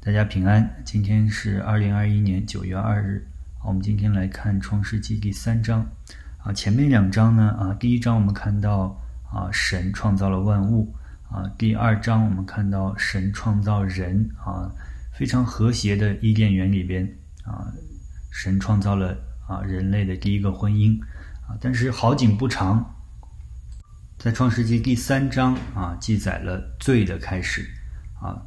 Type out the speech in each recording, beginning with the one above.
大家平安，今天是二零二一年九月二日。我们今天来看创世纪第三章。啊，前面两章呢，啊，第一章我们看到啊，神创造了万物。啊，第二章我们看到神创造人。啊，非常和谐的伊甸园里边，啊，神创造了啊人类的第一个婚姻。啊，但是好景不长，在创世纪第三章啊，记载了罪的开始。啊。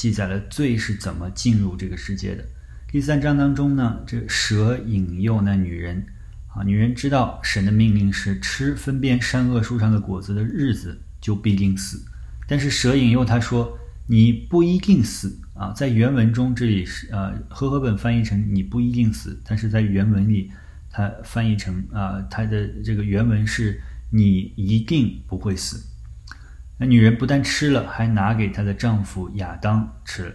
记载了罪是怎么进入这个世界的。第三章当中呢，这蛇引诱那女人，啊，女人知道神的命令是吃分辨善恶树上的果子的日子就必定死，但是蛇引诱她说你不一定死啊。在原文中这里是呃和合本翻译成你不一定死，但是在原文里它翻译成啊它的这个原文是你一定不会死。那女人不但吃了，还拿给她的丈夫亚当吃了。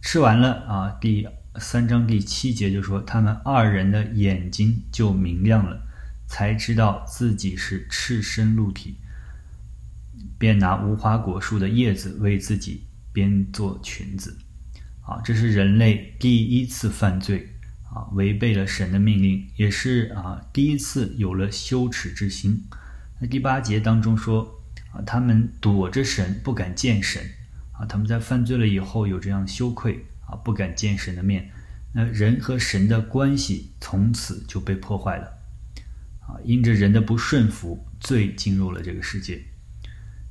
吃完了啊，第三章第七节就说，他们二人的眼睛就明亮了，才知道自己是赤身露体，便拿无花果树的叶子为自己编做裙子。啊，这是人类第一次犯罪啊，违背了神的命令，也是啊第一次有了羞耻之心。那第八节当中说。啊，他们躲着神，不敢见神。啊，他们在犯罪了以后有这样羞愧，啊，不敢见神的面。那人和神的关系从此就被破坏了。啊，因着人的不顺服，罪进入了这个世界。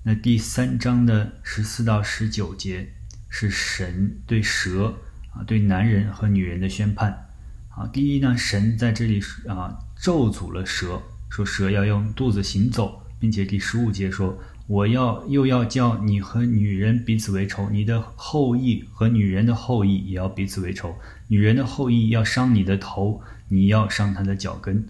那第三章的十四到十九节是神对蛇啊，对男人和女人的宣判。啊，第一呢，神在这里啊咒诅了蛇，说蛇要用肚子行走。并且第十五节说：“我要又要叫你和女人彼此为仇，你的后裔和女人的后裔也要彼此为仇。女人的后裔要伤你的头，你要伤他的脚跟。”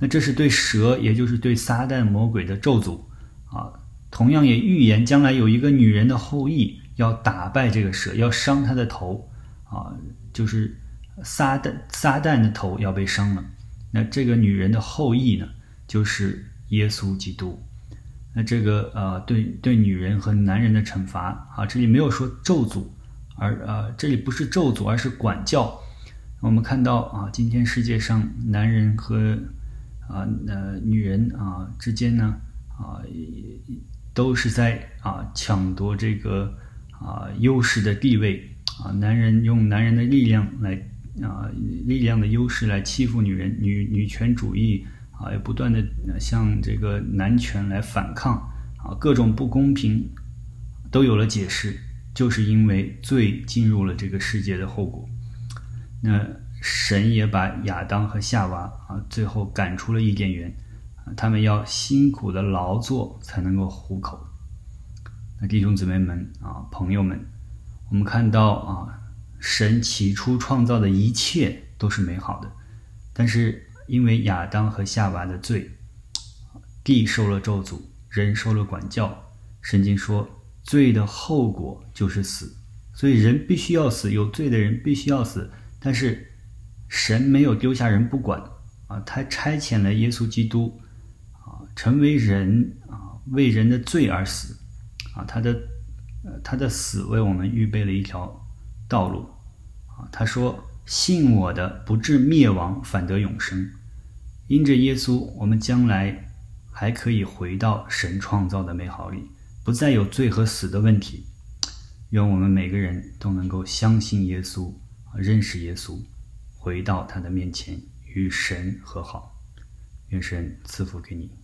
那这是对蛇，也就是对撒旦魔鬼的咒诅啊。同样也预言将来有一个女人的后裔要打败这个蛇，要伤他的头啊，就是撒旦撒旦的头要被伤了。那这个女人的后裔呢，就是。耶稣基督，那这个呃，对对女人和男人的惩罚啊，这里没有说咒诅，而呃，这里不是咒诅，而是管教。我们看到啊，今天世界上男人和啊呃女人啊之间呢啊，都是在啊抢夺这个啊优势的地位啊，男人用男人的力量来啊力量的优势来欺负女人，女女权主义。啊，也不断的向这个男权来反抗啊，各种不公平都有了解释，就是因为罪进入了这个世界的后果。那神也把亚当和夏娃啊，最后赶出了伊甸园，他们要辛苦的劳作才能够糊口。那弟兄姊妹们啊，朋友们，我们看到啊，神起初创造的一切都是美好的，但是。因为亚当和夏娃的罪，地受了咒诅，人受了管教。圣经说，罪的后果就是死，所以人必须要死，有罪的人必须要死。但是神没有丢下人不管啊，他差遣了耶稣基督啊，成为人啊，为人的罪而死啊，他的呃他的死为我们预备了一条道路啊。他说。信我的不至灭亡，反得永生。因着耶稣，我们将来还可以回到神创造的美好里，不再有罪和死的问题。愿我们每个人都能够相信耶稣，认识耶稣，回到他的面前，与神和好。愿神赐福给你。